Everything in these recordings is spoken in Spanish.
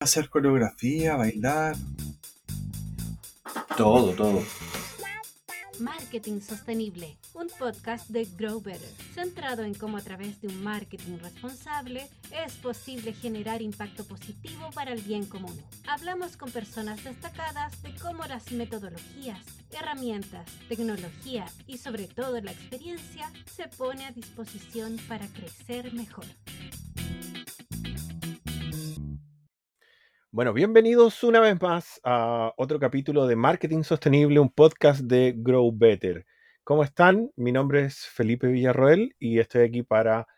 hacer coreografía, bailar. Todo, todo. Marketing Sostenible, un podcast de Grow Better, centrado en cómo a través de un marketing responsable es posible generar impacto positivo para el bien común. Hablamos con personas destacadas de cómo las metodologías, herramientas, tecnología y sobre todo la experiencia se pone a disposición para crecer mejor. Bueno, bienvenidos una vez más a otro capítulo de Marketing Sostenible, un podcast de Grow Better. ¿Cómo están? Mi nombre es Felipe Villarroel y estoy aquí para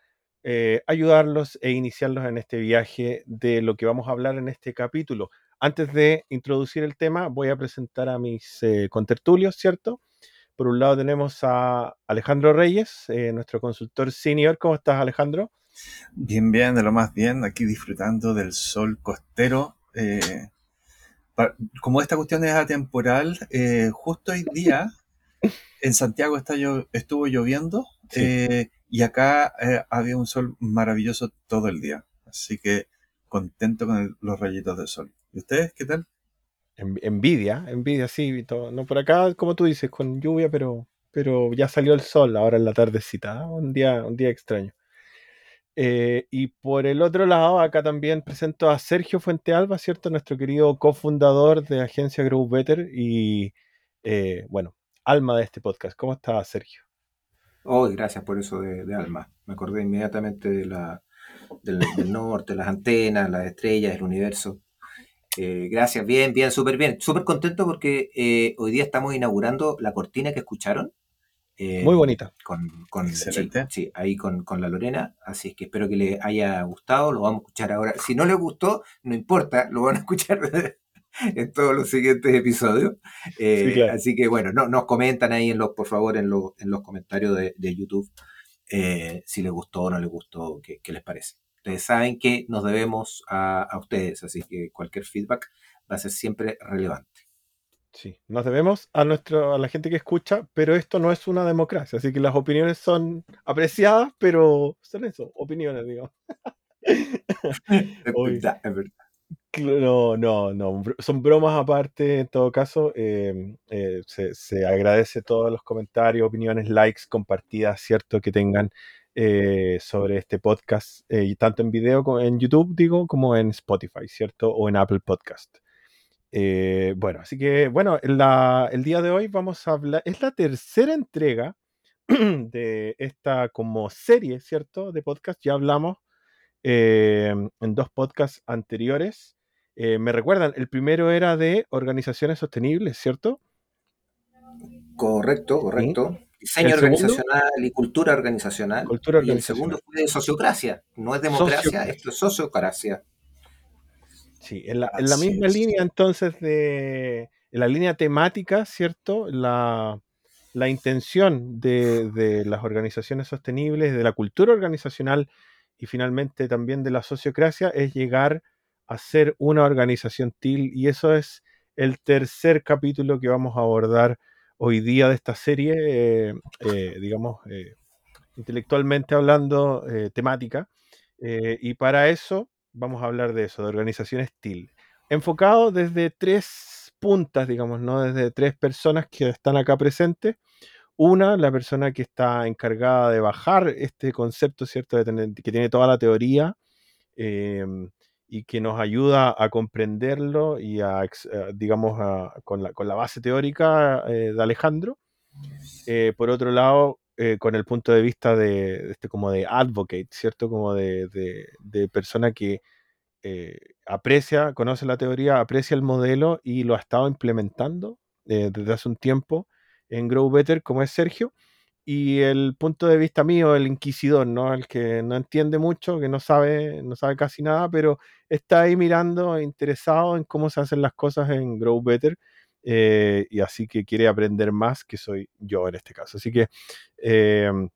eh, ayudarlos e iniciarlos en este viaje de lo que vamos a hablar en este capítulo. Antes de introducir el tema, voy a presentar a mis eh, contertulios, ¿cierto? Por un lado tenemos a Alejandro Reyes, eh, nuestro consultor senior. ¿Cómo estás, Alejandro? Bien, bien, de lo más bien, aquí disfrutando del sol costero eh, como esta cuestión es atemporal, eh, justo hoy día en Santiago está estuvo lloviendo eh, y acá había un sol maravilloso todo el día. Así que contento con los rayitos del sol. ¿Y ustedes qué tal? Envidia, envidia, sí. No por acá, como tú dices, con lluvia, pero, pero ya salió el sol ahora en la tardecita. Un día, un día extraño. Eh, y por el otro lado, acá también presento a Sergio Fuentealba, ¿cierto? Nuestro querido cofundador de Agencia Grow Better y, eh, bueno, alma de este podcast. ¿Cómo está, Sergio? Oh, gracias por eso de, alma. Me acordé inmediatamente de la, del, norte, las antenas, las estrellas, el universo. Eh, gracias, bien, bien, súper bien. Súper contento porque hoy día estamos inaugurando la cortina que escucharon eh, Muy bonita. Con, sí, ahí con, la Lorena. Así es que espero que les haya gustado. Lo vamos a escuchar ahora. Si no les gustó, no importa, lo van a escuchar en todos los siguientes episodios. Eh, así que bueno, no, nos comentan ahí en los, por favor, en, los, en los comentarios de, YouTube eh, si les gustó o no les gustó, qué, les parece. Ustedes saben que nos debemos a, a ustedes, así que cualquier feedback va a ser siempre relevante. Sí, nos debemos a, nuestro, a la gente que escucha, pero esto no es una democracia, así que las opiniones son apreciadas, pero son eso, opiniones, digamos. es verdad, es verdad. No, no, no, son bromas aparte, en todo caso, em, eh, se, agradece todos los comentarios, opiniones, likes, compartidas, ¿cierto? Que tengan eh, sobre este podcast, eh, tanto en video como en YouTube, digo, como en Spotify, ¿cierto? O en Apple Podcast. Eh, bueno, así que, bueno, el día de hoy vamos a hablar, es la tercera entrega de esta como serie, ¿cierto? De podcast, ya hablamos eh, en dos podcasts anteriores. Eh, me recuerdan, el primero era de organizaciones sostenibles, ¿cierto? Correcto, correcto. Diseño organizacional y cultura organizacional. Cultura organizacional. Y el segundo fue de sociocracia. No es democracia, esto es sociocracia. Sí, en la, misma línea entonces de, en la línea temática, ¿cierto? La, intención de, las organizaciones sostenibles, de la cultura organizacional y finalmente también de la sociocracia es llegar a ser una organización TIL y eso es el tercer capítulo que vamos a abordar hoy día de esta serie, eh, eh, digamos, eh, intelectualmente hablando, temática. y para eso vamos a hablar de eso, de organizaciones TIL. Enfocado desde tres puntas, digamos, ¿no? Desde tres personas que están acá presentes. Una, la persona que está encargada de bajar este concepto, ¿cierto? De tener, que tiene toda la teoría em, y que nos ayuda a comprenderlo y a, digamos, con, la, con, la, base teórica eh, de Alejandro. Eh, por otro lado, eh, con el punto de vista de, este, como de advocate, ¿cierto? Como de, de, persona que eh, aprecia, conoce la teoría, aprecia el modelo y lo ha estado implementando eh, desde hace un tiempo en Grow Better, como es Sergio. Y el punto de vista mío, el inquisidor, ¿no? El que no entiende mucho, que no sabe, no sabe casi nada, pero está ahí mirando, interesado en cómo se hacen las cosas en Grow Better eh, y así que quiere aprender más, que soy yo en este caso. Así que em,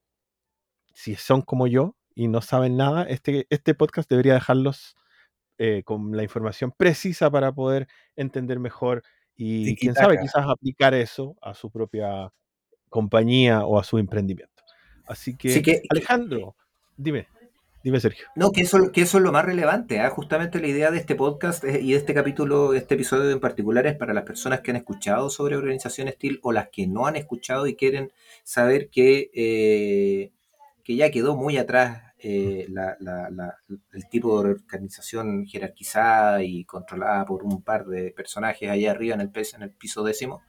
si son como yo y no saben nada, este, este podcast debería dejarlos eh, con la información precisa para poder entender mejor y, quién sabe, quizás aplicar eso a su propia compañía o a su emprendimiento. Así que, Alejandro, dime. Dime, Sergio. No, que eso, que eso es lo más relevante. ¿ah? Justamente la idea de este podcast y de este capítulo, este episodio en particular, es para las personas que han escuchado sobre organización Steel o las que no han escuchado y quieren saber que, eh, que ya quedó muy atrás eh, el tipo de organización jerarquizada y controlada por un par de personajes allá arriba en el, en el piso décimo.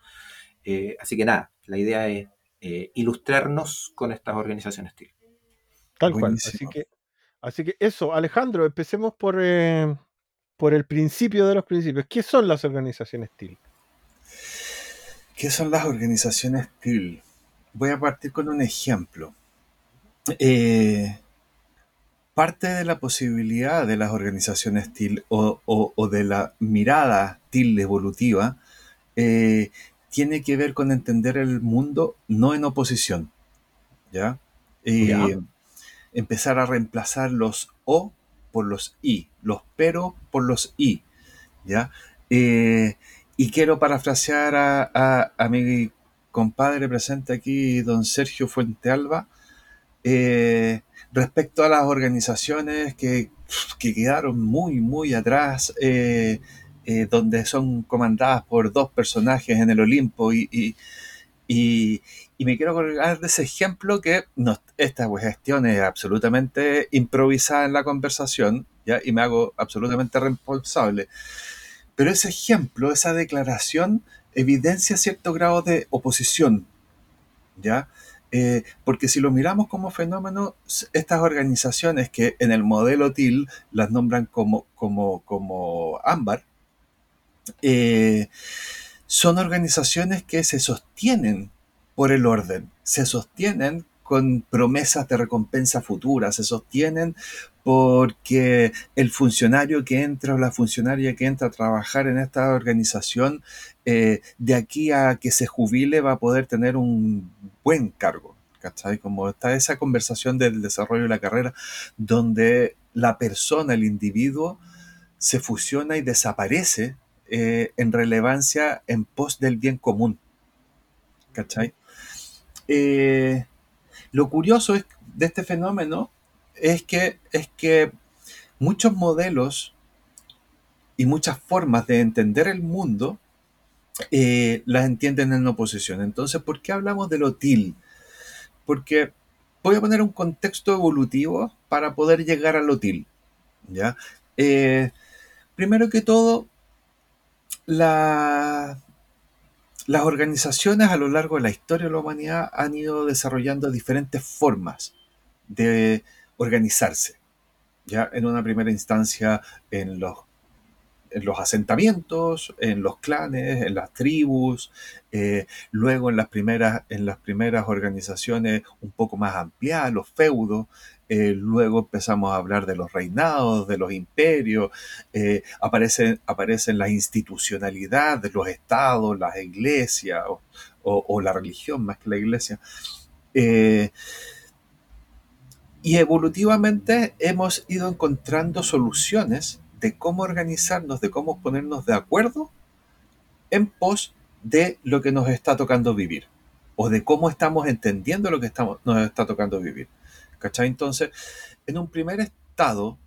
Eh, así que nada, la idea es ilustrarnos con estas organizaciones Steel. Tal cual. Así que Así que eso, Alejandro, empecemos por, eh, por el principio de los principios. ¿Qué son las organizaciones TIL? ¿Qué son las organizaciones TIL? Voy a partir con un ejemplo. Eh, parte de la posibilidad de las organizaciones TIL o, de la mirada TIL evolutiva eh, tiene que ver con entender el mundo no en oposición. ¿Ya? ¿Ya? Empezar a reemplazar los o por los i, los pero por los i, ¿ya? Eh, y quiero parafrasear a, mi compadre presente aquí, don Sergio Fuentealba, eh, respecto a las organizaciones que, quedaron muy, muy atrás, eh, donde son comandadas por dos personajes en el Olimpo y, me quiero colgar de ese ejemplo que esta gestión es absolutamente improvisada en la conversación, ¿ya? y me hago absolutamente responsable. Pero ese ejemplo, esa declaración, evidencia cierto grado de oposición, ¿ya? Eh, porque si lo miramos como fenómeno, estas organizaciones que en el modelo TIL las nombran como, como, como ámbar, eh, son organizaciones que se sostienen por el orden, se sostienen con promesas de recompensa futura, se sostienen porque el funcionario que entra o la funcionaria que entra a trabajar en esta organización, eh, de aquí a que se jubile va a poder tener un buen cargo. ¿Cachai? Como está esa conversación del desarrollo de la carrera, donde la persona, el individuo, se fusiona y desaparece eh, en relevancia en pos del bien común. ¿Cachai? Eh, lo curioso de este fenómeno es que, es que muchos modelos y muchas formas de entender el mundo eh, las entienden en oposición. Entonces, ¿por qué hablamos de lo TIL? Porque voy a poner un contexto evolutivo para poder llegar a lo TIL. ¿ya? primero que todo, la, las organizaciones a lo largo de la historia de la humanidad han ido desarrollando diferentes formas de organizarse. Ya en una primera instancia en los, en los asentamientos, en los clanes, en las tribus, eh, luego en las, primeras, en las primeras organizaciones un poco más ampliadas, los feudos, eh, luego empezamos a hablar de los reinados, de los imperios, eh, aparecen, aparecen la institucionalidad de los estados, las iglesias o, la religión más que la iglesia. Eh, y evolutivamente hemos ido encontrando soluciones de cómo organizarnos, de cómo ponernos de acuerdo en pos de lo que nos está tocando vivir o de cómo estamos entendiendo lo que estamos, nos está tocando vivir. ¿Cachai? Entonces, en un primer estado,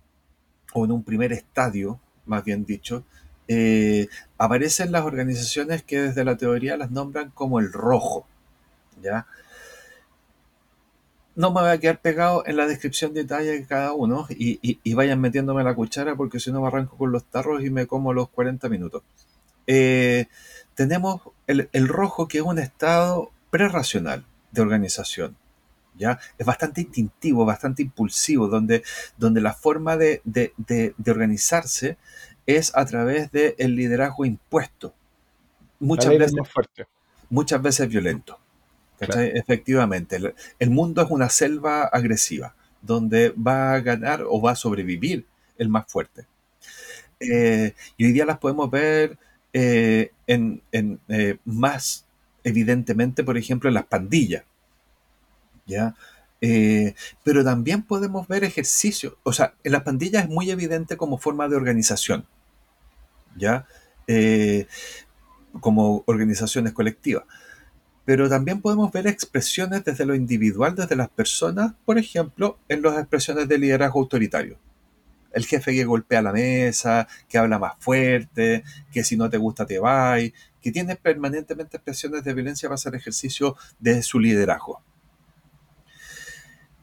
o en un primer estadio, más bien dicho, eh, aparecen las organizaciones que desde la teoría las nombran como el rojo. ¿Ya? No me voy a quedar pegado en la descripción de detalle de cada uno y, vayan metiéndome la cuchara porque si no me arranco con los tarros y me como los 40 minutos. Eh, tenemos el, el, rojo que es un estado prerracional de organización. ¿Ya? Es bastante instintivo, bastante impulsivo, donde, donde la forma de, organizarse es a través del liderazgo impuesto. Muchas veces, fuerte. muchas veces violento. Efectivamente, el, mundo es una selva agresiva, donde va a ganar o va a sobrevivir el más fuerte. Eh, y hoy día las podemos ver eh, en, eh, más evidentemente, por ejemplo, en las pandillas. ¿Ya? Eh, pero también podemos ver ejercicios, o sea, en las pandillas es muy evidente como forma de organización, ¿ya? Eh, como organizaciones colectivas. pero también podemos ver expresiones desde lo individual, desde las personas, por ejemplo, en las expresiones de liderazgo autoritario. El jefe que golpea la mesa, que habla más fuerte, que si no te gusta te va, que tiene permanentemente expresiones de violencia para hacer ejercicio de su liderazgo.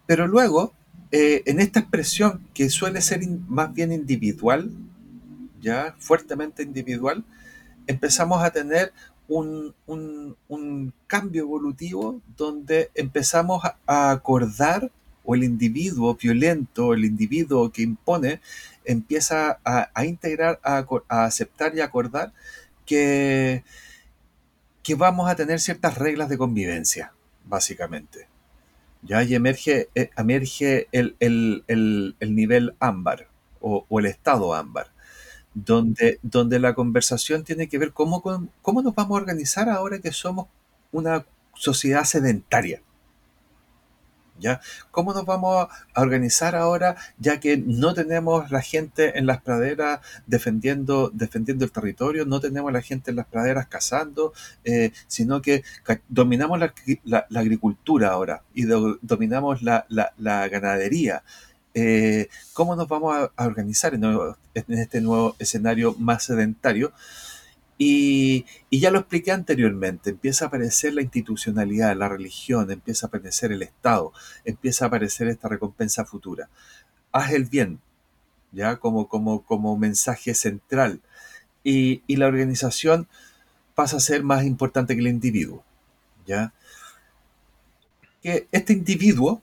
Pero luego, eh, en esta expresión que suele ser más bien individual, ya fuertemente individual, empezamos a tener un, cambio evolutivo donde empezamos a acordar, o el individuo violento, el individuo que impone, empieza a, integrar, a, aceptar y acordar que, que vamos a tener ciertas reglas de convivencia, básicamente. ¿Ya? Y emerge, eh, emerge el, nivel ámbar o, o, el estado ámbar donde, donde la conversación tiene que ver cómo, cómo nos vamos a organizar ahora que somos una sociedad sedentaria. ¿Ya? ¿Cómo nos vamos a organizar ahora ya que no tenemos la gente en las praderas defendiendo, defendiendo el territorio, no tenemos la gente en las praderas cazando, eh, sino que dominamos la, agricultura ahora y dominamos la, ganadería? Eh, cómo nos vamos a, organizar en, este nuevo escenario más sedentario. Y, ya lo expliqué anteriormente, empieza a aparecer la institucionalidad, la religión, empieza a aparecer el Estado, empieza a aparecer esta recompensa futura. Haz el bien, ya como, como, como mensaje central. Y, la organización pasa a ser más importante que el individuo. ¿ya? Que este individuo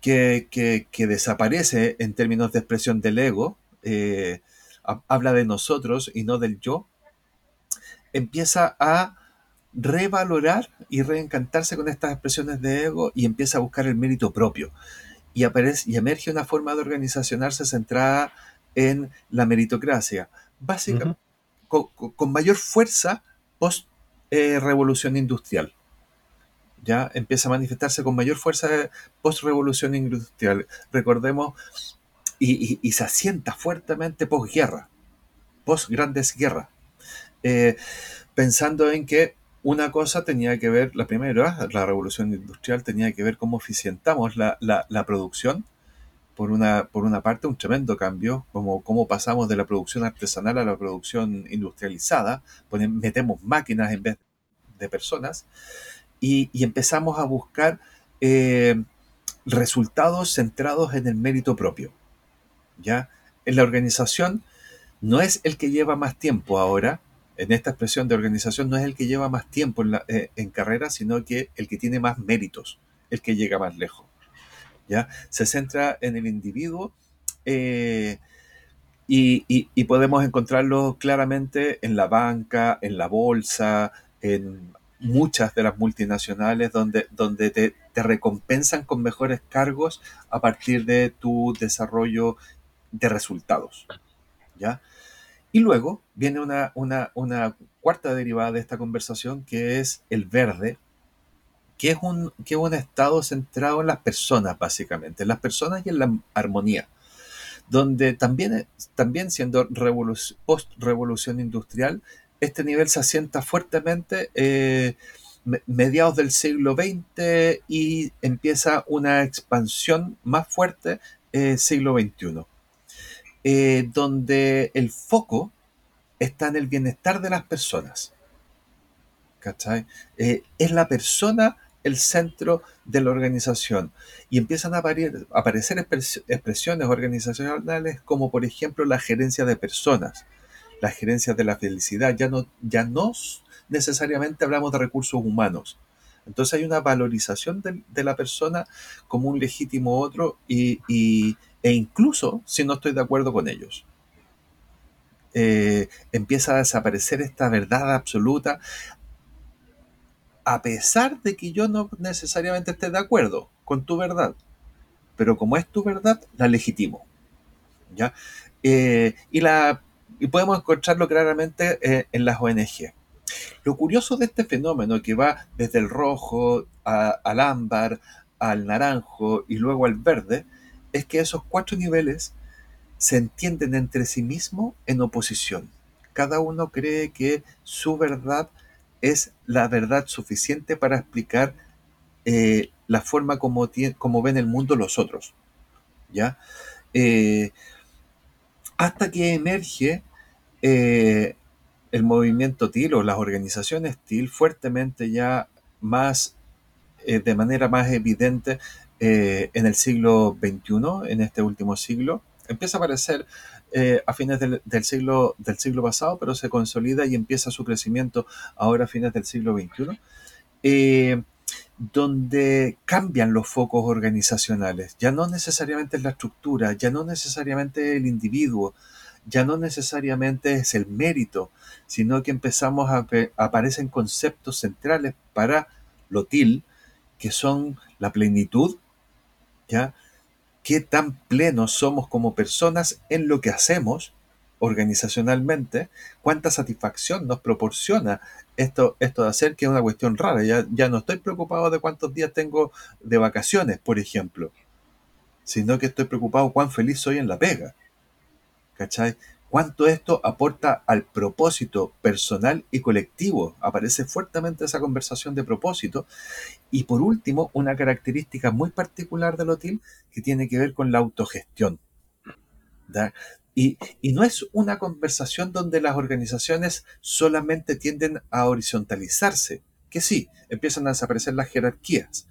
que, desaparece en términos de expresión del ego, eh, habla de nosotros y no del yo, empieza a revalorar y reencantarse con estas expresiones de ego y empieza a buscar el mérito propio. Y, aparece, y emerge una forma de organizacionarse centrada en la meritocracia, básicamente con, mayor fuerza post eh, revolución industrial ya empieza a manifestarse con mayor fuerza post-revolución industrial. Recordemos, y, se asienta fuertemente post-guerra, post-grandes guerras, eh, pensando en que una cosa tenía que ver, la primera, la revolución industrial tenía que ver cómo eficientamos la, producción, por una, por una parte, un tremendo cambio, como cómo pasamos de la producción artesanal a la producción industrializada, metemos máquinas en vez de personas, y, empezamos a buscar eh, resultados centrados en el mérito propio. ¿ya? En la organización no es el que lleva más tiempo ahora, en esta expresión de organización no es el que lleva más tiempo en, eh, carrera, sino que el que tiene más méritos, el que llega más lejos. ¿ya? Se centra en el individuo eh, y, podemos encontrarlo claramente en la banca, en la bolsa, en muchas de las multinacionales donde, donde te, recompensan con mejores cargos a partir de tu desarrollo de resultados. ¿ya? Y luego viene una, una, cuarta derivada de esta conversación que es el verde, que es, un, que es un estado centrado en las personas, básicamente, en las personas y en la armonía, donde también, también siendo post-revolución industrial, este nivel se asienta fuertemente eh, mediados del siglo XX y empieza una expansión más fuerte eh, siglo XXI, eh, donde el foco está en el bienestar de las personas. ¿Cachai? es la persona el centro de la organización y empiezan a, aparecer expresiones organizacionales como por ejemplo la gerencia de personas, las gerencias de la felicidad, ya no, ya no necesariamente hablamos de recursos humanos. Entonces hay una valorización de, la persona como un legítimo otro y, e incluso si no estoy de acuerdo con ellos. Eh, empieza a desaparecer esta verdad absoluta a pesar de que yo no necesariamente esté de acuerdo con tu verdad. Pero como es tu verdad, la legitimo. ¿ya? Eh, y la y podemos encontrarlo claramente eh, en las ONG. Lo curioso de este fenómeno que va desde el rojo al ámbar, al naranjo y luego al verde, es que esos cuatro niveles se entienden entre sí mismos en oposición. Cada uno cree que su verdad es la verdad suficiente para explicar eh, la forma como, como, ven el mundo los otros. ¿ya? Eh, hasta que emerge eh, el movimiento TIL o las organizaciones TIL fuertemente ya más, de manera más evidente en el siglo XXI, en este último siglo, empieza a aparecer eh, a fines del, siglo, del siglo pasado, pero se consolida y empieza su crecimiento ahora a fines del siglo XXI, eh, donde cambian los focos organizacionales. Ya no necesariamente es la estructura, ya no necesariamente el individuo, ya no necesariamente es el mérito, sino que empezamos a aparecen conceptos centrales para lo TIL, que son la plenitud, ¿ya? qué tan plenos somos como personas en lo que hacemos organizacionalmente, cuánta satisfacción nos proporciona esto, esto de hacer, que es una cuestión rara. Ya, ya no estoy preocupado de cuántos días tengo de vacaciones, por ejemplo, sino que estoy preocupado cuán feliz soy en la pega. ¿Cachai? Cuánto esto aporta al propósito personal y colectivo. Aparece fuertemente esa conversación de propósito. Y por último, una característica muy particular del OTIL que tiene que ver con la autogestión. Y, y, no es una conversación donde las organizaciones solamente tienden a horizontalizarse, que sí, empiezan a desaparecer las jerarquías,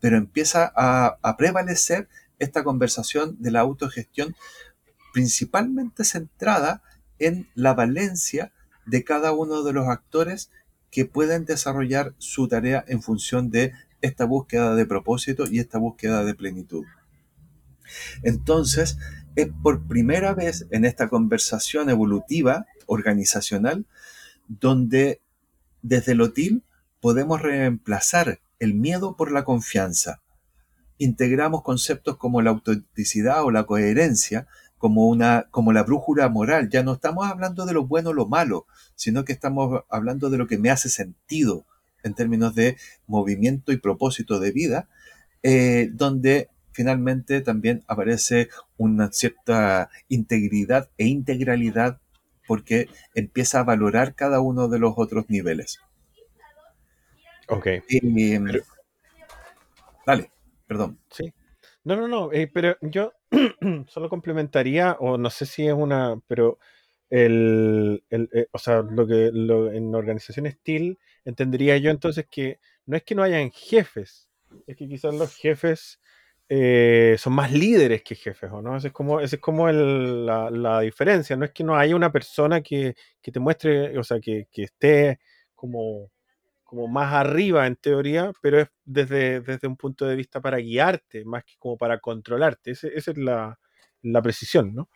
pero empieza a, a prevalecer esta conversación de la autogestión principalmente centrada en la valencia de cada uno de los actores que pueden desarrollar su tarea en función de esta búsqueda de propósito y esta búsqueda de plenitud. Entonces, es por primera vez en esta conversación evolutiva organizacional donde desde el OTIL podemos reemplazar el miedo por la confianza. Integramos conceptos como la autenticidad o la coherencia como, una, como la brújula moral. Ya no estamos hablando de lo bueno o lo malo, sino que estamos hablando de lo que me hace sentido en términos de movimiento y propósito de vida, eh, donde finalmente también aparece una cierta integridad e integralidad porque empieza a valorar cada uno de los otros niveles. Ok. Em, dale, perdón. Sí. No, no, no, eh, pero yo solo complementaría, o no sé si es una, pero el, eh, o sea, lo que en organizaciones TIL entendería yo entonces que no es que no hayan jefes, es que quizás los jefes eh, son más líderes que jefes, ¿o no? Esa es como, es como la, diferencia, no es que no haya una persona que, te muestre, o sea, que, que esté como como más arriba en teoría, pero es desde, desde un punto de vista para guiarte, más que como para controlarte. esa es la, precisión, ¿no?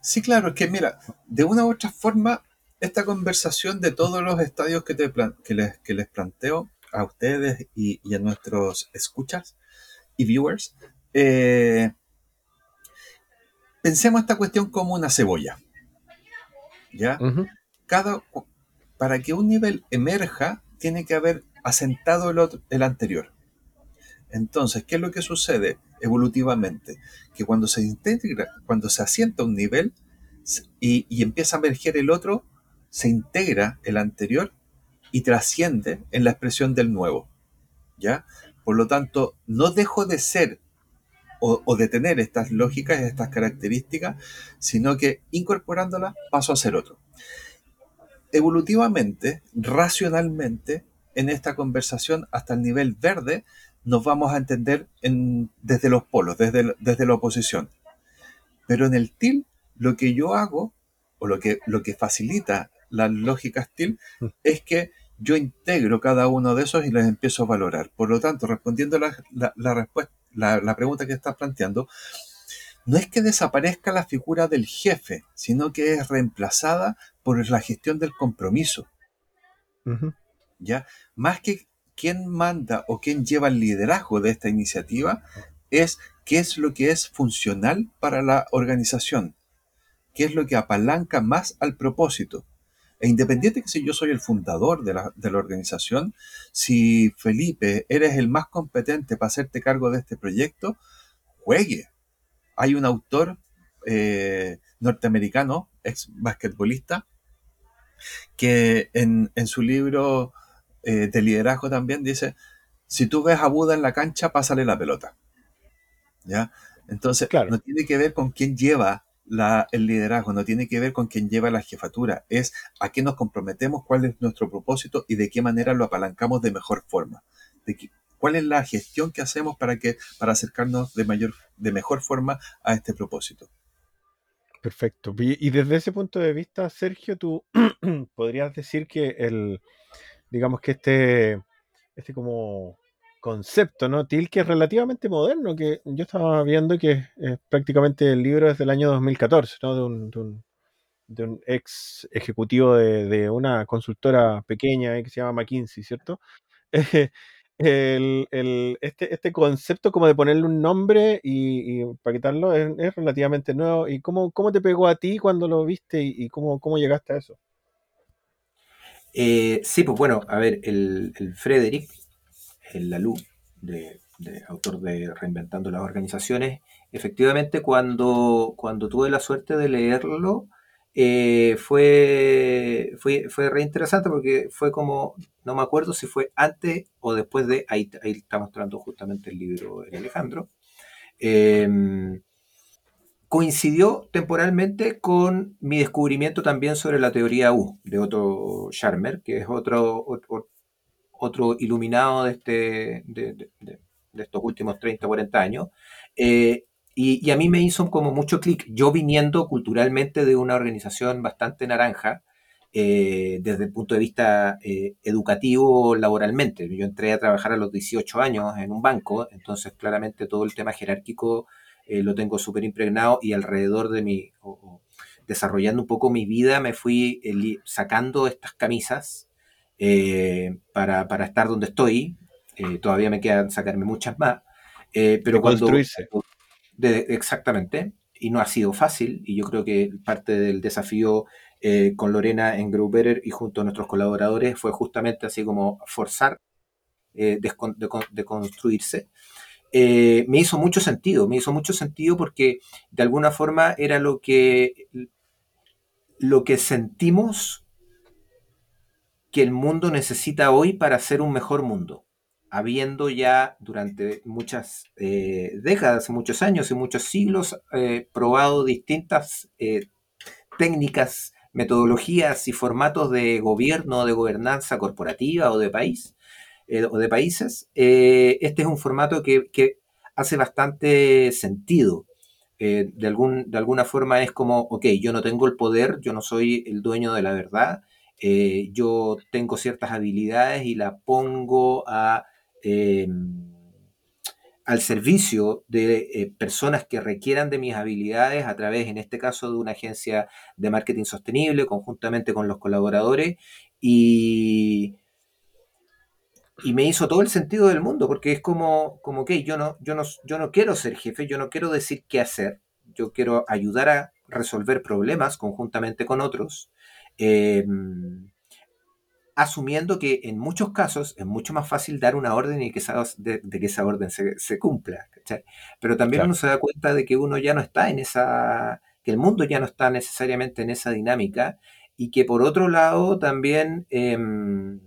Sí, claro, es que mira, de una u otra forma, esta conversación de todos los estadios que, te que, les, que les planteo a ustedes y, a nuestros escuchas y viewers, eh, pensemos esta cuestión como una cebolla. ¿Ya? Cada, para que un nivel emerja, tiene que haber asentado el, el anterior. Entonces, ¿qué es lo que sucede evolutivamente? Que cuando se integra, cuando se asienta un nivel y, empieza a emerger el otro, se integra el anterior y trasciende en la expresión del nuevo. ¿Ya? Por lo tanto, no dejo de ser o, o, de tener estas lógicas, estas características, sino que incorporándolas paso a ser otro evolutivamente, racionalmente, en esta conversación hasta el nivel verde, nos vamos a entender desde los polos, desde, desde la oposición. Pero en el TIL, lo que yo hago, o lo que, lo que facilita la lógica TIL, mm. es que yo integro cada uno de esos y los empiezo a valorar. Por lo tanto, respondiendo la, la, respuesta, la, la pregunta que estás planteando, no es que desaparezca la figura del jefe, sino que es reemplazada por la gestión del compromiso. ¿Ya? Más que quién manda o quién lleva el liderazgo de esta iniciativa, es qué es lo que es funcional para la organización, qué es lo que apalanca más al propósito. E independiente que si yo soy el fundador de la, de la organización, si Felipe eres el más competente para hacerte cargo de este proyecto, juegue. Hay un autor eh, norteamericano, ex basquetbolista, que en, su libro eh, de liderazgo también dice, si tú ves a Buda en la cancha, pásale la pelota. ¿Ya? Entonces, no tiene que ver con quién lleva el liderazgo, no tiene que ver con quién lleva la jefatura, es a qué nos comprometemos, cuál es nuestro propósito y de qué manera lo apalancamos de mejor forma. De cuál es la gestión que hacemos para, que, para acercarnos de, mayor, de mejor forma a este propósito. Perfecto. Y, desde ese punto de vista, Sergio, tú podrías decir que el, digamos que este, este como concepto, ¿no? TIL, que es relativamente moderno, que yo estaba viendo que es, prácticamente el libro es del año 2014, ¿no? De un, de un, ex ejecutivo de, una consultora pequeña que se llama McKinsey, ¿cierto? el, este, este concepto como de ponerle un nombre y, y paquetarlo es, relativamente nuevo. ¿Y cómo, cómo te pegó a ti cuando lo viste y, cómo, cómo llegaste a eso? Eh, sí, pues bueno, a ver, el, el Frederick, el Lalú, de, autor de Reinventando las Organizaciones, efectivamente cuando, cuando tuve la suerte de leerlo, eh, fue, fue, fue re interesante porque fue como, no me acuerdo si fue antes o después de, ahí, ahí está mostrando justamente el libro de Alejandro, em, coincidió temporalmente con mi descubrimiento también sobre la teoría U de Otto Scharmer, que es otro, otro, iluminado de, este, de, estos últimos 30, 40 años. Eh, y, a mí me hizo como mucho clic, yo viniendo culturalmente de una organización bastante naranja, eh, desde el punto de vista eh, educativo laboralmente. Yo entré a trabajar a los 18 años en un banco, entonces claramente todo el tema jerárquico eh, lo tengo súper impregnado y alrededor de mi, desarrollando un poco mi vida, me fui sacando estas camisas para, para, estar donde estoy. todavía me quedan sacarme muchas más. pero cuando, construirse exactamente, y no ha sido fácil, y yo creo que parte del desafío eh, con Lorena en Grow Better y junto a nuestros colaboradores fue justamente así como forzar eh, de, construirse. Eh, me hizo mucho sentido, me hizo mucho sentido porque de alguna forma era lo que, lo que sentimos que el mundo necesita hoy para ser un mejor mundo habiendo ya durante muchas eh, décadas, muchos años y muchos siglos eh, probado distintas eh, técnicas, metodologías y formatos de gobierno, de gobernanza corporativa o de país o de países, este es un formato que, hace bastante sentido. de, algún, de alguna forma es como, ok, yo no tengo el poder, yo no soy el dueño de la verdad, yo tengo ciertas habilidades y la pongo a Em, al servicio de eh, personas que requieran de mis habilidades a través, en este caso, de una agencia de marketing sostenible, conjuntamente con los colaboradores, y, y me hizo todo el sentido del mundo, porque es como, como que yo no, yo, no, yo no quiero ser jefe, yo no quiero decir qué hacer, yo quiero ayudar a resolver problemas conjuntamente con otros. Em, asumiendo que en muchos casos es mucho más fácil dar una orden y que esa, de, que esa orden se, cumpla. Pero también uno se da cuenta de que uno ya no está en esa, que el mundo ya no está necesariamente en esa dinámica y que por otro lado también em,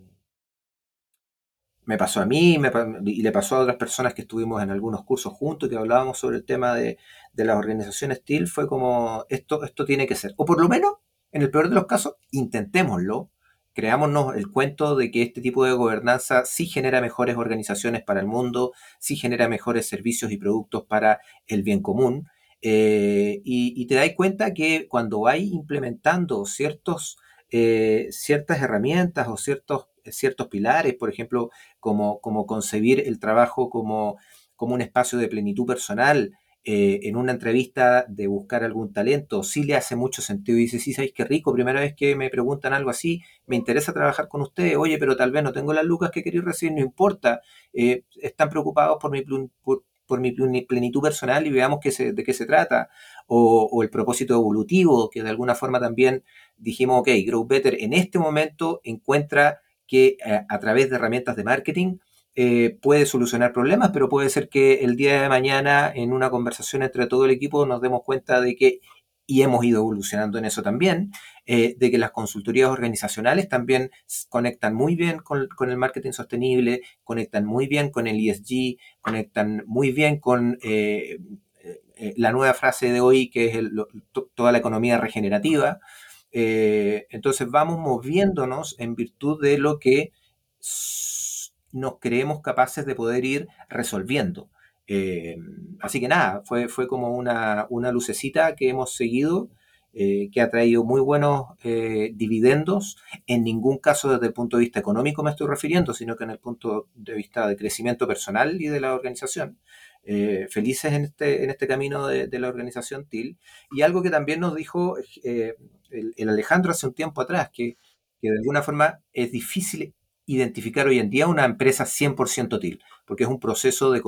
me pasó a mí y le pasó a otras personas que estuvimos en algunos cursos juntos que hablábamos sobre el tema de, de las organizaciones TIL, fue como esto, esto tiene que ser, o por lo menos, en el peor de los casos, intentémoslo creámonos el cuento de que este tipo de gobernanza sí genera mejores organizaciones para el mundo, sí genera mejores servicios y productos para el bien común. Eh, y, te das cuenta que cuando vais implementando ciertos, eh, ciertas herramientas o ciertos, ciertos pilares, por ejemplo, como, como concebir el trabajo como, como un espacio de plenitud personal, eh, en una entrevista de buscar algún talento, sí le hace mucho sentido dice, sí, sabéis qué rico, primera vez que me preguntan algo así, me interesa trabajar con ustedes, oye, pero tal vez no tengo las lucas que queréis recibir, no importa, eh, están preocupados por mi, por, mi plenitud personal y veamos qué de qué se trata, o, el propósito evolutivo, que de alguna forma también dijimos, ok, Grow Better en este momento encuentra que eh, a través de herramientas de marketing, eh, puede solucionar problemas, pero puede ser que el día de mañana en una conversación entre todo el equipo nos demos cuenta de que, y hemos ido evolucionando en eso también, eh, de que las consultorías organizacionales también conectan muy bien con, el marketing sostenible, conectan muy bien con el ESG, conectan muy bien con eh, eh, la nueva frase de hoy que es toda la economía regenerativa. entonces vamos moviéndonos en virtud de lo que nos creemos capaces de poder ir resolviendo. así que nada, fue, fue como una, una lucecita que hemos seguido eh, que ha traído muy buenos eh, dividendos. En ningún caso desde el punto de vista económico me estoy refiriendo, sino que en el punto de vista de crecimiento personal y de la organización. Eh, felices en este, en este camino de, la organización TIL. Y algo que también nos dijo el, Alejandro hace un tiempo atrás, que, que de alguna forma es difícil identificar hoy en día una empresa 100% TIL, porque es un proceso de,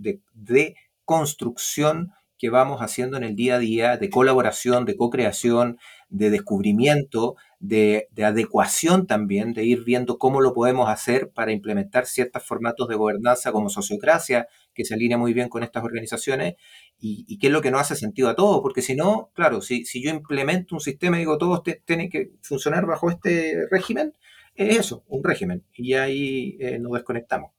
de, de construcción que vamos haciendo en el día a día de colaboración, de co-creación, de descubrimiento, de, adecuación también, de ir viendo cómo lo podemos hacer para implementar ciertos formatos de gobernanza como sociocracia, que se alinea muy bien con estas organizaciones, y, qué es lo que no hace sentido a todos, porque si no, claro, si, si yo implemento un sistema y digo todos tienen que funcionar bajo este régimen, es eso, un régimen, y ahí eh, nos desconectamos.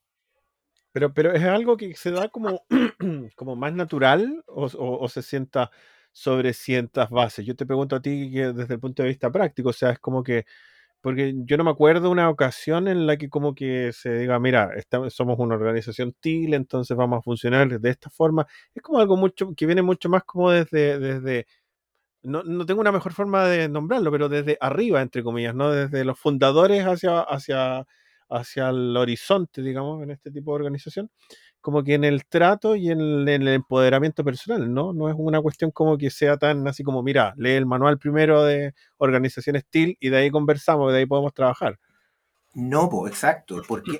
Pero, pero es algo que se da como, como más natural o, se sienta sobre ciertas bases. Yo te pregunto a ti que desde el punto de vista práctico, o sea, es como que, porque yo no me acuerdo una ocasión en la que como que se diga, mira, somos una organización TIL, entonces vamos a funcionar de esta forma. Es como algo mucho que viene mucho más como desde, desde no, no tengo una mejor forma de nombrarlo, pero desde arriba, entre comillas, ¿no? Desde los fundadores hacia, hacia hacia el horizonte, digamos, en este tipo de organización, como que en el trato y en el, empoderamiento personal, ¿no? No es una cuestión como que sea tan así como, mira, lee el manual primero de organización STIL y de ahí conversamos, de ahí podemos trabajar. No, pues exacto. ¿Por qué,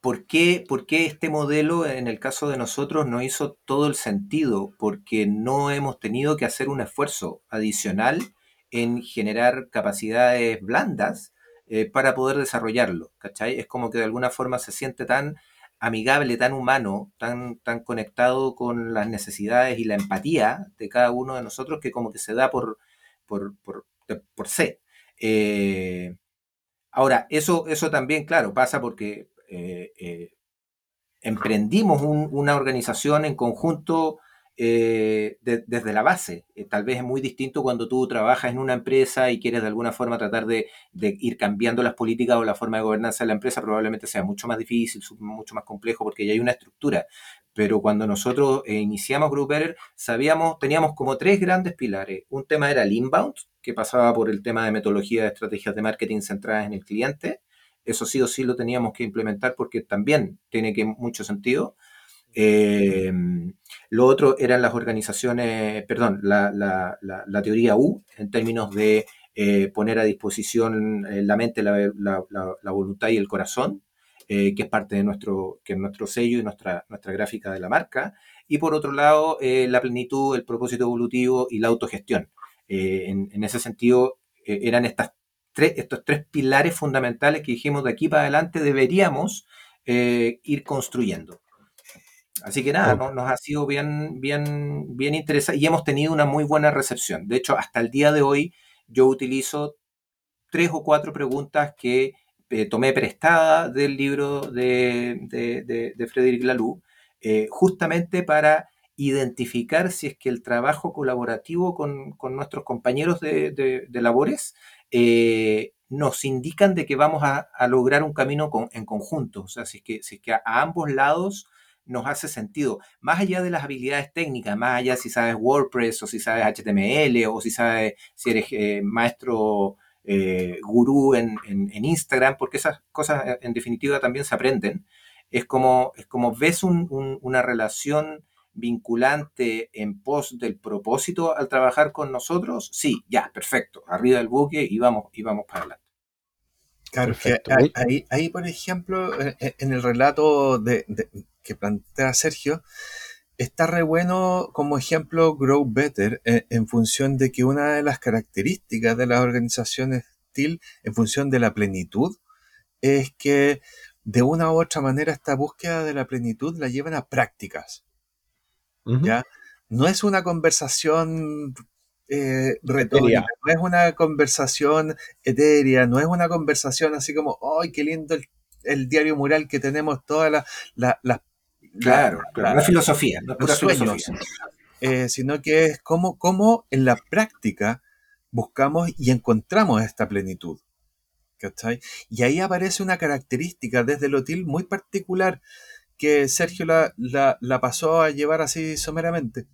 ¿Por qué, ¿Por qué este modelo en el caso de nosotros no hizo todo el sentido? Porque no hemos tenido que hacer un esfuerzo adicional en generar capacidades blandas eh, para poder desarrollarlo, ¿cachai? Es como que de alguna forma se siente tan amigable, tan humano, tan, tan conectado con las necesidades y la empatía de cada uno de nosotros que como que se da por, por, por, por sé. Eh, ahora, eso, eso también, claro, pasa porque eh, emprendimos una organización en conjunto eh, desde la base. Eh, tal vez es muy distinto cuando tú trabajas en una empresa y quieres de alguna forma tratar de, ir cambiando las políticas o la forma de gobernanza de la empresa, probablemente sea mucho más difícil, mucho más complejo porque ya hay una estructura. Pero cuando nosotros eh, iniciamos Group Better, sabíamos, teníamos como tres grandes pilares. Un tema era el inbound, que pasaba por el tema de metodología de estrategias de marketing centradas en el cliente. Eso sí o sí lo teníamos que implementar porque también tiene que mucho sentido. Eh, lo otro eran las organizaciones, perdón, la, teoría U en términos de eh, poner a disposición eh, la mente, la, voluntad y el corazón, que es parte de nuestro, que nuestro sello y nuestra, nuestra gráfica de la marca. Y por otro lado, la plenitud, el propósito evolutivo y la autogestión. En, ese sentido, eran estas tres, estos tres pilares fundamentales que dijimos de aquí para adelante deberíamos ir construyendo. Así que nada, nos ha sido bien, bien, bien interesante y hemos tenido una muy buena recepción. De hecho, hasta el día de hoy yo utilizo tres o cuatro preguntas que eh, tomé prestada del libro de, de, de, Frederic Laloux, eh, justamente para identificar si es que el trabajo colaborativo con, nuestros compañeros de, labores eh, nos indican de que vamos a, lograr un camino en conjunto. O sea, si es que, si es a ambos lados nos hace sentido. Más allá de las habilidades técnicas, más allá si sabes WordPress o si sabes HTML o si sabes si eres eh, maestro eh, gurú en, Instagram, porque esas cosas eh, en definitiva también se aprenden. Es como ves una relación vinculante en pos del propósito al trabajar con nosotros, sí, ya, perfecto, arriba del buque y vamos, y vamos para adelante. Claro, ahí, ahí, por ejemplo, en el relato de, que plantea Sergio, está re bueno como ejemplo Grow Better eh, en, función de que una de las características de las organizaciones TIL en función de la plenitud es que de una u otra manera esta búsqueda de la plenitud la llevan a prácticas. ¿Ya? No es una conversación eh, retórica, no es una conversación etérea, no es una conversación así como, ¡ay, qué lindo el, diario mural que tenemos todas las... La, claro, la, filosofía, no los sueños, eh, sino que es como, como en la práctica buscamos y encontramos esta plenitud. ¿cachai? Y ahí aparece una característica desde el hotel muy particular que Sergio la, la, pasó a llevar así someramente,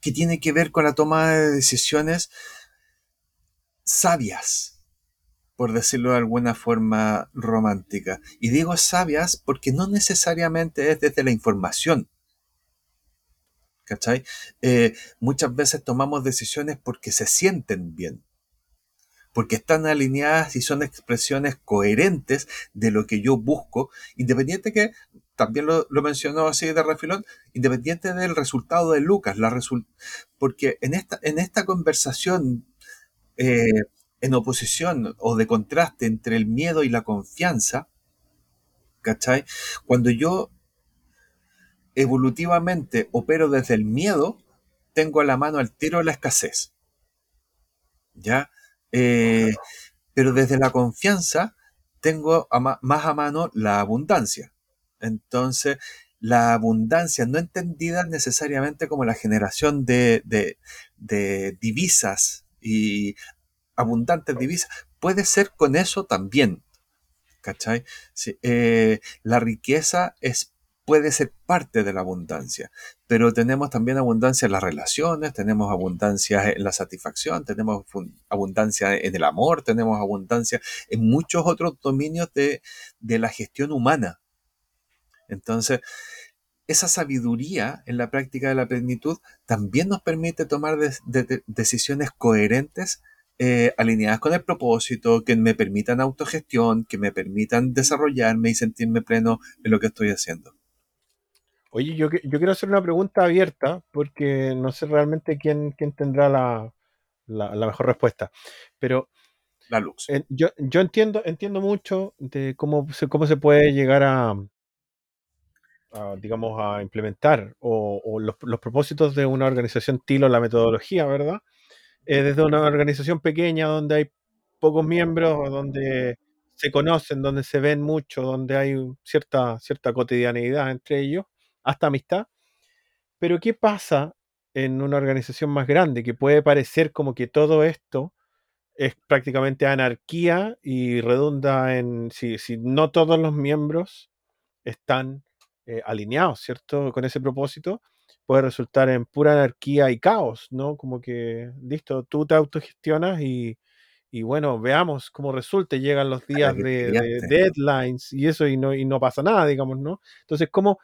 que tiene que ver con la toma de decisiones sabias, por decirlo de alguna forma romántica. Y digo sabias porque no necesariamente es desde la información. ¿Cachai? Eh, muchas veces tomamos decisiones porque se sienten bien porque están alineadas y son expresiones coherentes de lo que yo busco, independiente que, también lo, mencionó así de refilón, independiente del resultado de Lucas, la porque en esta, en esta conversación eh, en oposición o de contraste entre el miedo y la confianza, ¿cachai? Cuando yo evolutivamente opero desde el miedo, tengo a la mano al tiro la escasez. ¿Ya? Eh, pero desde la confianza tengo más a mano la abundancia. Entonces, la abundancia no entendida necesariamente como la generación de, divisas y abundantes divisas, puede ser con eso también. ¿Cachai? Eh, la riqueza es puede ser parte de la abundancia, pero tenemos también abundancia en las relaciones, tenemos abundancia en la satisfacción, tenemos abundancia en el amor, tenemos abundancia en muchos otros dominios de, la gestión humana. Entonces, esa sabiduría en la práctica de la plenitud también nos permite tomar decisiones coherentes eh, alineadas con el propósito, que me permitan autogestión, que me permitan desarrollarme y sentirme pleno en lo que estoy haciendo. Oye, yo, yo quiero hacer una pregunta abierta porque no sé realmente quién, quién tendrá la, mejor respuesta. Pero la luz. yo, yo entiendo, entiendo mucho de cómo se, cómo se puede llegar a, digamos, a implementar o, los, propósitos de una organización TILO, la metodología, ¿verdad? Eh, desde una organización pequeña donde hay pocos miembros, donde se conocen, donde se ven mucho, donde hay cierta, cierta cotidianeidad entre ellos hasta amistad. Pero ¿qué pasa en una organización más grande que puede parecer como que todo esto es prácticamente anarquía y redunda en si, no todos los miembros están eh, alineados, ¿cierto? Con ese propósito, puede resultar en pura anarquía y caos, ¿no? Como que, listo, tú te autogestionas y, y bueno, veamos cómo resulta, llegan los días de, de, deadlines y eso y no, y no pasa nada, digamos, ¿no? Entonces, ¿cómo,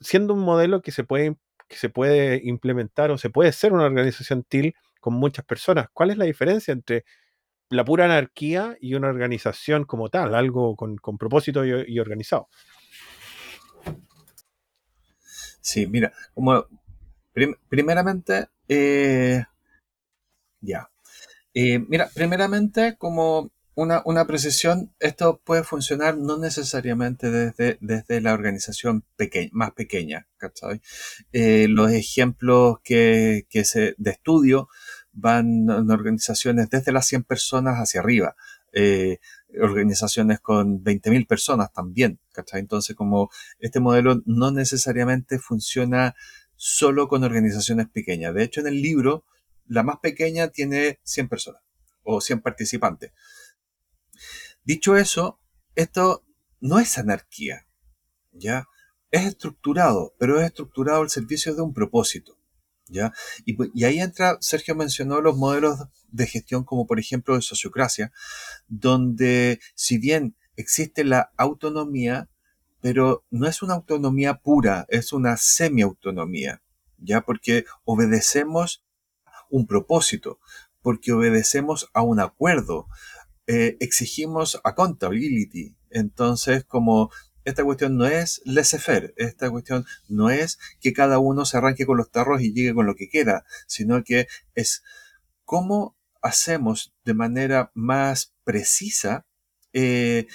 siendo un modelo que se puede que se puede implementar o se puede ser una organización TIL con muchas personas. ¿Cuál es la diferencia entre la pura anarquía y una organización como tal, algo con, propósito y, organizado? Sí, mira, como primeramente, eh, ya. Eh, mira, primeramente, como una, precisión, esto puede funcionar no necesariamente desde, desde la organización más pequeña, eh, los ejemplos que, se, de estudio van en organizaciones desde las 100 personas hacia arriba, eh, organizaciones con 20.000 personas también, Entonces, como este modelo no necesariamente funciona solo con organizaciones pequeñas. De hecho, en el libro, la más pequeña tiene 100 personas o 100 participantes. Dicho eso, esto no es anarquía, ¿ya? Es estructurado, pero es estructurado al servicio de un propósito, ¿ya? Y, ahí entra, Sergio mencionó los modelos de gestión como por ejemplo de sociocracia, donde si bien existe la autonomía, pero no es una autonomía pura, es una semi-autonomía, ¿ya? Porque obedecemos un propósito, porque obedecemos a un acuerdo, eh, exigimos accountability. Entonces, como esta cuestión no es laissez-faire, esta cuestión no es que cada uno se arranque con los tarros y llegue con lo que quiera, sino que es cómo hacemos de manera más precisa eh,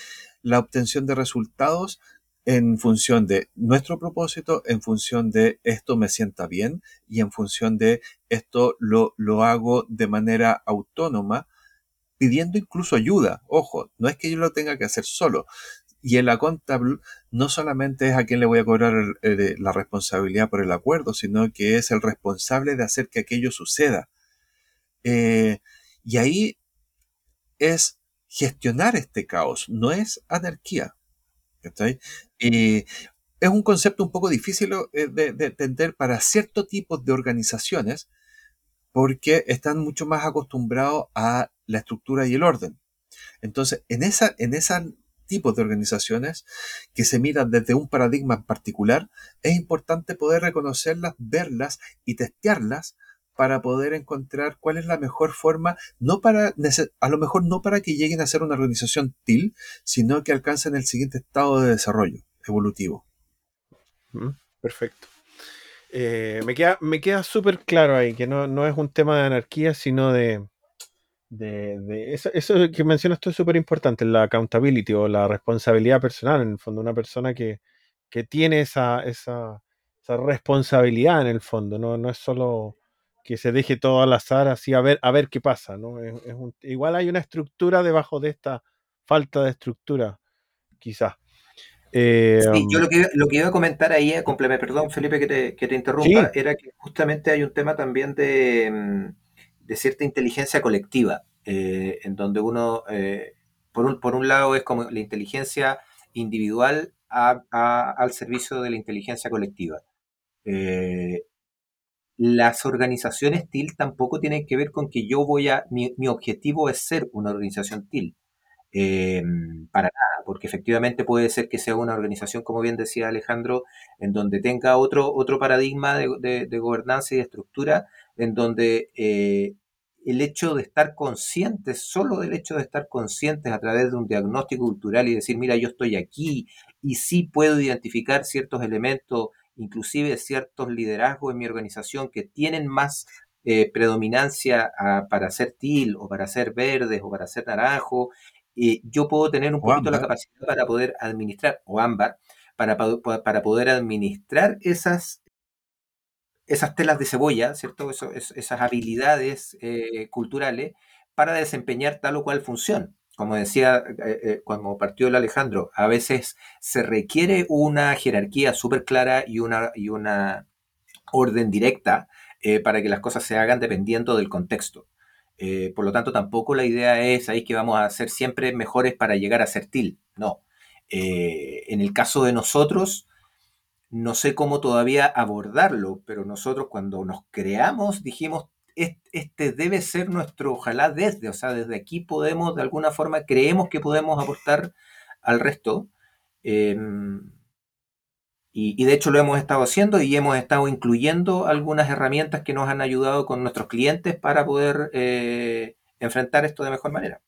la obtención de resultados en función de nuestro propósito, en función de esto me sienta bien y en función de esto lo, lo hago de manera autónoma, pidiendo incluso ayuda. Ojo, no es que yo lo tenga que hacer solo. Y el accountable no solamente es a quien le voy a cobrar la responsabilidad por el acuerdo, sino que es el responsable de hacer que aquello suceda. Eh, y ahí es gestionar este caos, no es anarquía. Es un concepto un poco difícil eh, de, de, entender para cierto tipo de organizaciones porque están mucho más acostumbrados a la estructura y el orden. Entonces, en esa, en ese tipo de organizaciones que se miran desde un paradigma en particular, es importante poder reconocerlas, verlas y testearlas para poder encontrar cuál es la mejor forma, no para, a lo mejor no para que lleguen a ser una organización TIL, sino que alcancen el siguiente estado de desarrollo evolutivo. Mm, perfecto. Eh, me queda, me queda súper claro ahí que no, es un tema de anarquía, sino de, de, eso, eso, que mencionas tú es súper importante, la accountability o la responsabilidad personal, en el fondo, una persona que, tiene esa, esa, esa, responsabilidad en el fondo, no, no es solo que se deje todo al azar, así a ver, a ver qué pasa, ¿no? igual hay una estructura debajo de esta falta de estructura, quizás. Eh, sí, yo lo que, lo que iba a comentar ahí, eh, perdón Felipe que te, que te interrumpa, era que justamente hay un tema también de, mm, de cierta inteligencia colectiva, eh, en donde uno, por, un, por un lado es como la inteligencia individual al servicio de la inteligencia colectiva las organizaciones TIL tampoco tienen que ver con que yo voy a, mi, objetivo es ser una organización TIL. Para nada, porque efectivamente puede ser que sea una organización, como bien decía Alejandro, en donde tenga otro, otro paradigma de, gobernanza y de estructura, en donde eh, el hecho de estar conscientes, solo del hecho de estar conscientes a través de un diagnóstico cultural y decir, mira, yo estoy aquí y sí puedo identificar ciertos elementos inclusive ciertos liderazgos en mi organización que tienen más eh, predominancia para ser til o para ser verdes o para ser naranjo, eh, yo puedo tener un poquito la capacidad para poder administrar, o ámbar, para, para poder administrar esas, esas telas de cebolla, ¿cierto? esas habilidades eh, culturales para desempeñar tal o cual función como decía eh, eh, cuando partió el Alejandro, a veces se requiere una jerarquía súper clara y una, y una orden directa para que las cosas se hagan dependiendo del contexto. por lo tanto, tampoco la idea es ahí que vamos a ser siempre mejores para llegar a ser TIL. No. en el caso de nosotros, no sé cómo todavía abordarlo, pero nosotros cuando nos creamos dijimos este debe ser nuestro, ojalá desde, o sea, desde aquí podemos, de alguna forma, creemos que podemos aportar al resto. Em, y, de hecho lo hemos estado haciendo y hemos estado incluyendo algunas herramientas que nos han ayudado con nuestros clientes para poder eh, enfrentar esto de mejor manera.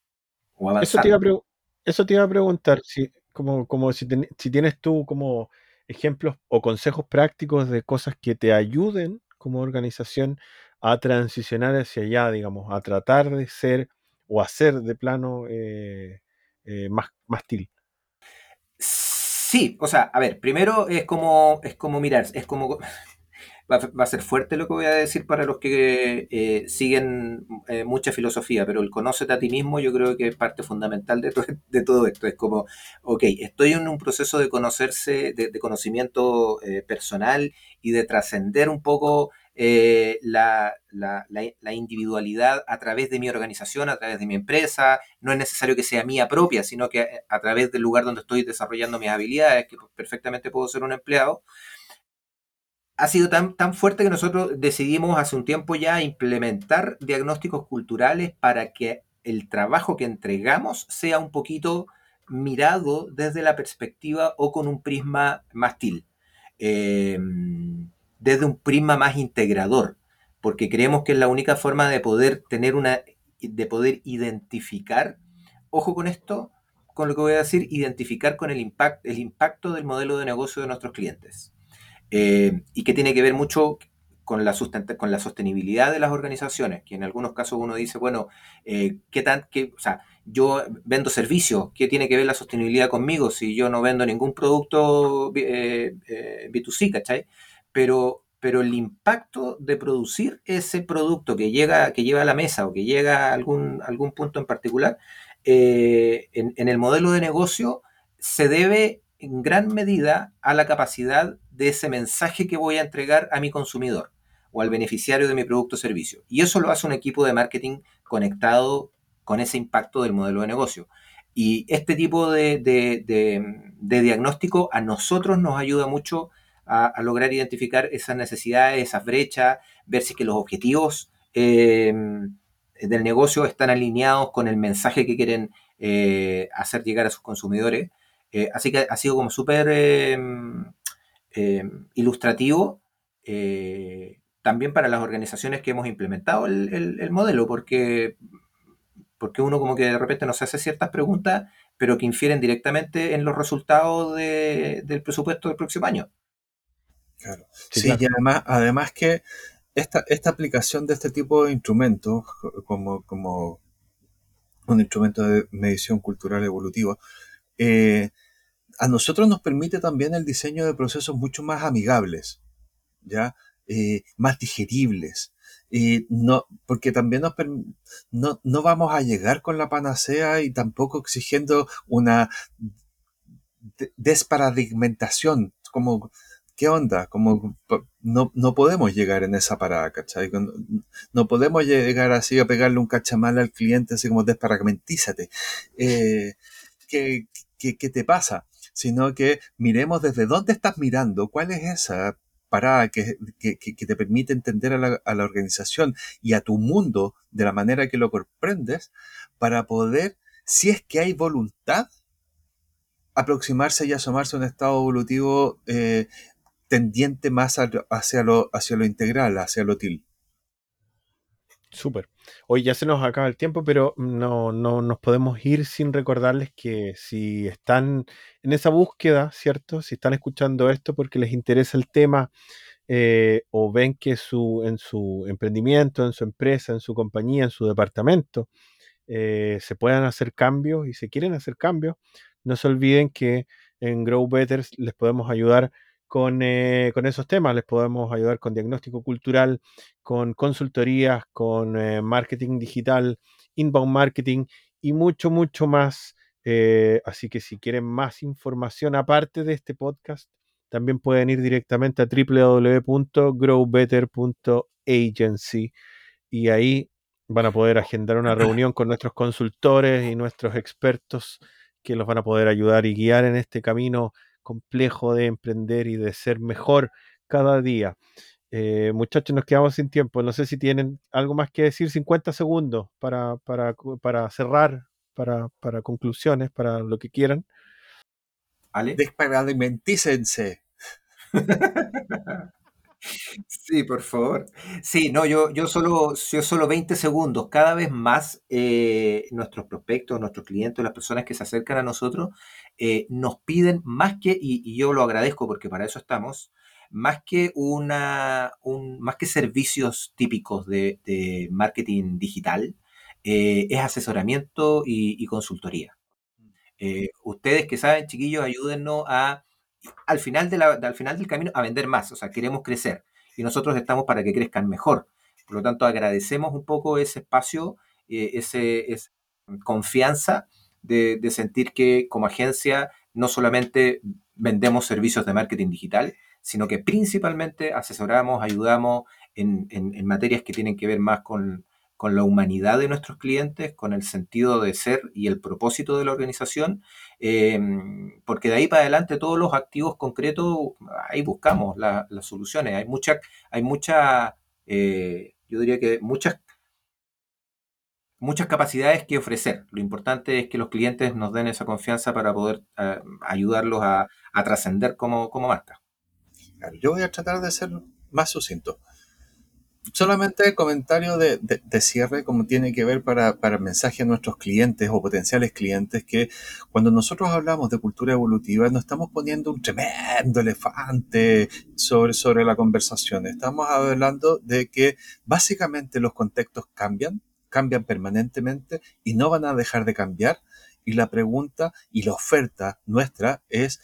Eso te, iba a eso te iba a preguntar, si, como, como si, si tienes tú como ejemplos o consejos prácticos de cosas que te ayuden como organización a transicionar hacia allá, digamos, a tratar de ser o hacer de plano eh, eh, más, más til. Sí, o sea, a ver, primero es como, es como mirar, es como, va, a ser fuerte lo que voy a decir para los que eh, siguen mucha filosofía, pero el conócete a ti mismo yo creo que es parte fundamental de, todo esto. Es como, ok, estoy en un proceso de conocerse, de, de conocimiento personal y de trascender un poco eh, la, individualidad a través de mi organización, a través de mi empresa. No es necesario que sea mía propia, sino que a través del lugar donde estoy desarrollando mis habilidades, que perfectamente puedo ser un empleado. Ha sido tan, tan fuerte que nosotros decidimos hace un tiempo ya implementar diagnósticos culturales para que el trabajo que entregamos sea un poquito mirado desde la perspectiva o con un prisma más til. Eh, desde un prisma más integrador, porque creemos que es la única forma de poder tener una, de poder identificar, ojo con esto, con lo que voy a decir, identificar con el, impact, el impacto del modelo de negocio de nuestros clientes. Eh, y que tiene que ver mucho con la, con la sostenibilidad de las organizaciones, que en algunos casos uno dice, bueno, eh, ¿qué tan, qué, o sea, yo vendo servicios, ¿qué tiene que ver la sostenibilidad conmigo si yo no vendo ningún producto eh, eh, B2C, ¿cachai? Pero, pero el impacto de producir ese producto que llega, que lleva a la mesa o que llega a algún, algún punto en particular, en, en el modelo de negocio se debe en gran medida a la capacidad de ese mensaje que voy a entregar a mi consumidor o al beneficiario de mi producto o servicio. Y eso lo hace un equipo de marketing conectado con ese impacto del modelo de negocio. Y este tipo de, diagnóstico a nosotros nos ayuda mucho a, lograr identificar esas necesidades, esas brechas, ver si que los objetivos em, del negocio están alineados con el mensaje que quieren eh, hacer llegar a sus consumidores. Eh, así que ha sido como súper em, em, ilustrativo eh, también para las organizaciones que hemos implementado el, modelo, porque, porque uno como que de repente nos hace ciertas preguntas, pero que infieren directamente en los resultados del presupuesto del próximo año. Claro. Sí, y además, además que esta, esta aplicación de este tipo de instrumentos, como, como un instrumento de medición cultural evolutiva, eh, a nosotros nos permite también el diseño de procesos mucho más amigables, ¿ya? Eh, más digeribles. Y no, porque también nos no, no vamos a llegar con la panacea y tampoco exigiendo una desparadigmentación, como, ¿qué onda? Como, no, no podemos llegar en esa parada, ¿cachai? No podemos llegar así a pegarle un cachamal al cliente así como desparagmentízate. Eh, ¿qué, qué, qué te pasa? Sino que miremos desde dónde estás mirando, cuál es esa parada que, te permite entender a la, organización y a tu mundo de la manera que lo comprendes para poder, si es que hay voluntad, aproximarse y asomarse a un estado evolutivo eh, tendiente más hacia lo, hacia lo integral, hacia lo útil. Súper. Hoy ya se nos acaba el tiempo, pero no, no nos podemos ir sin recordarles que si están en esa búsqueda, ¿cierto? Si están escuchando esto porque les interesa el tema eh, o ven que su, en su emprendimiento, en su empresa, en su compañía, en su departamento, eh, se puedan hacer cambios y se quieren hacer cambios, no se olviden que en Grow Better les podemos ayudar eh, con, esos temas. Les podemos ayudar con diagnóstico cultural, con consultorías, con eh, marketing digital, inbound marketing y mucho, mucho más. Eh, así que si quieren más información aparte de este podcast, también pueden ir directamente a www.growbetter.agency y ahí van a poder agendar una reunión con nuestros consultores y nuestros expertos que los van a poder ayudar y guiar en este camino complejo de emprender y de ser mejor cada día. Eh, muchachos, nos quedamos sin tiempo. No sé si tienen algo más que decir, 50 segundos para, para, para cerrar, para, para, conclusiones, para lo que quieran. ¿Ale? Sí, por favor. Sí, no, yo, yo, solo, yo solo 20 segundos. Cada vez más eh, nuestros prospectos, nuestros clientes, las personas que se acercan a nosotros, eh, nos piden más que, y, yo lo agradezco porque para eso estamos, más que, una, un, más que servicios típicos de, marketing digital, eh, es asesoramiento y, consultoría. ustedes que saben, chiquillos, ayúdennos a al final, de al final del camino a vender más, o sea, queremos crecer y nosotros estamos para que crezcan mejor. Por lo tanto, agradecemos un poco ese espacio, eh, ese, esa confianza de, sentir que como agencia no solamente vendemos servicios de marketing digital, sino que principalmente asesoramos, ayudamos en materias que tienen que ver más con, con la humanidad de nuestros clientes, con el sentido de ser y el propósito de la organización, em, porque de ahí para adelante todos los activos concretos, ahí buscamos las soluciones. Hay mucha, hay mucha eh, yo diría que muchas, muchas capacidades que ofrecer. Lo importante es que los clientes nos den esa confianza para poder eh, ayudarlos a, trascender como, como marca. Yo voy a tratar de ser más sucinto solamente el comentario de, cierre, como tiene que ver para, para el mensaje a nuestros clientes o potenciales clientes, que cuando nosotros hablamos de cultura evolutiva, no estamos poniendo un tremendo elefante sobre, sobre la conversación. Estamos hablando de que básicamente los contextos cambian, cambian permanentemente y no van a dejar de cambiar. Y la pregunta y la oferta nuestra es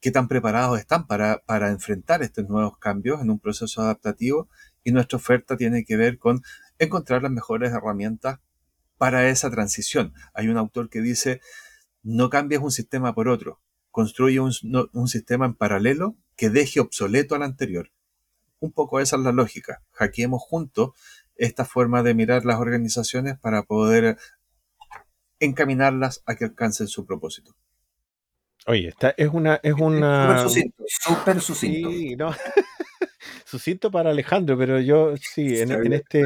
qué tan preparados están para, para enfrentar estos nuevos cambios en un proceso adaptativo y nuestra oferta tiene que ver con encontrar las mejores herramientas para esa transición. Hay un autor que dice, no cambies un sistema por otro, construye un, sistema en paralelo que deje obsoleto al anterior. Un poco esa es la lógica. Hackeemos juntos esta forma de mirar las organizaciones para poder encaminarlas a que alcancen su propósito. Oye, esta es una... Es una... Súper sucinto, súper sucinto. Sí, ¿no? sucinto para Alejandro, pero yo sí, en, este,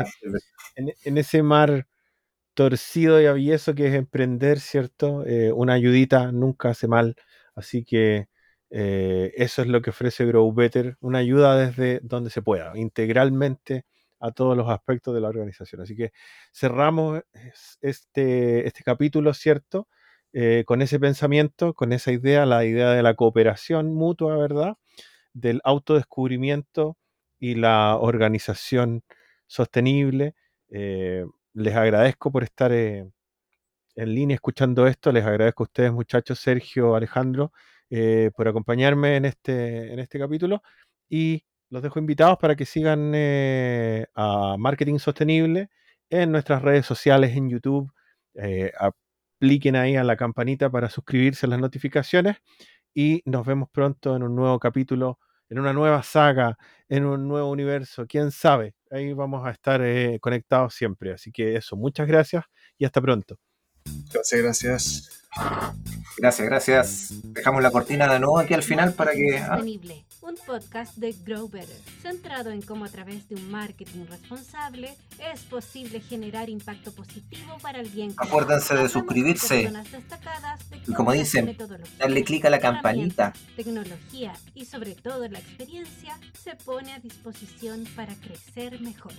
en, ese mar torcido y avieso que es emprender, ¿cierto? Eh, una ayudita nunca hace mal, así que eh, eso es lo que ofrece Grow Better, una ayuda desde donde se pueda, integralmente a todos los aspectos de la organización. Así que cerramos este, este capítulo, ¿cierto? Eh, con ese pensamiento, con esa idea, la idea de la cooperación mutua, ¿verdad? Del autodescubrimiento y la organización sostenible. Eh, les agradezco por estar eh, en línea escuchando esto. Les agradezco a ustedes, muchachos, Sergio, Alejandro, eh, por acompañarme en este, en este capítulo. Y los dejo invitados para que sigan a Marketing Sostenible en nuestras redes sociales, en YouTube. apliquen ahí a la campanita para suscribirse a las notificaciones. Y nos vemos pronto en un nuevo capítulo en una nueva saga, en un nuevo universo, quién sabe. Ahí vamos a estar eh, conectados siempre. Así que eso, muchas gracias y hasta pronto. Gracias, gracias. Gracias, gracias. Dejamos la cortina de nuevo aquí al final para que... Ah. Un podcast de Grow Better, centrado en cómo a través de un marketing responsable es posible generar impacto positivo para el bien. Acuérdense de suscribirse. Y como dicen, darle clic a la campanita. Tecnología y sobre todo la experiencia se pone a disposición para crecer mejor.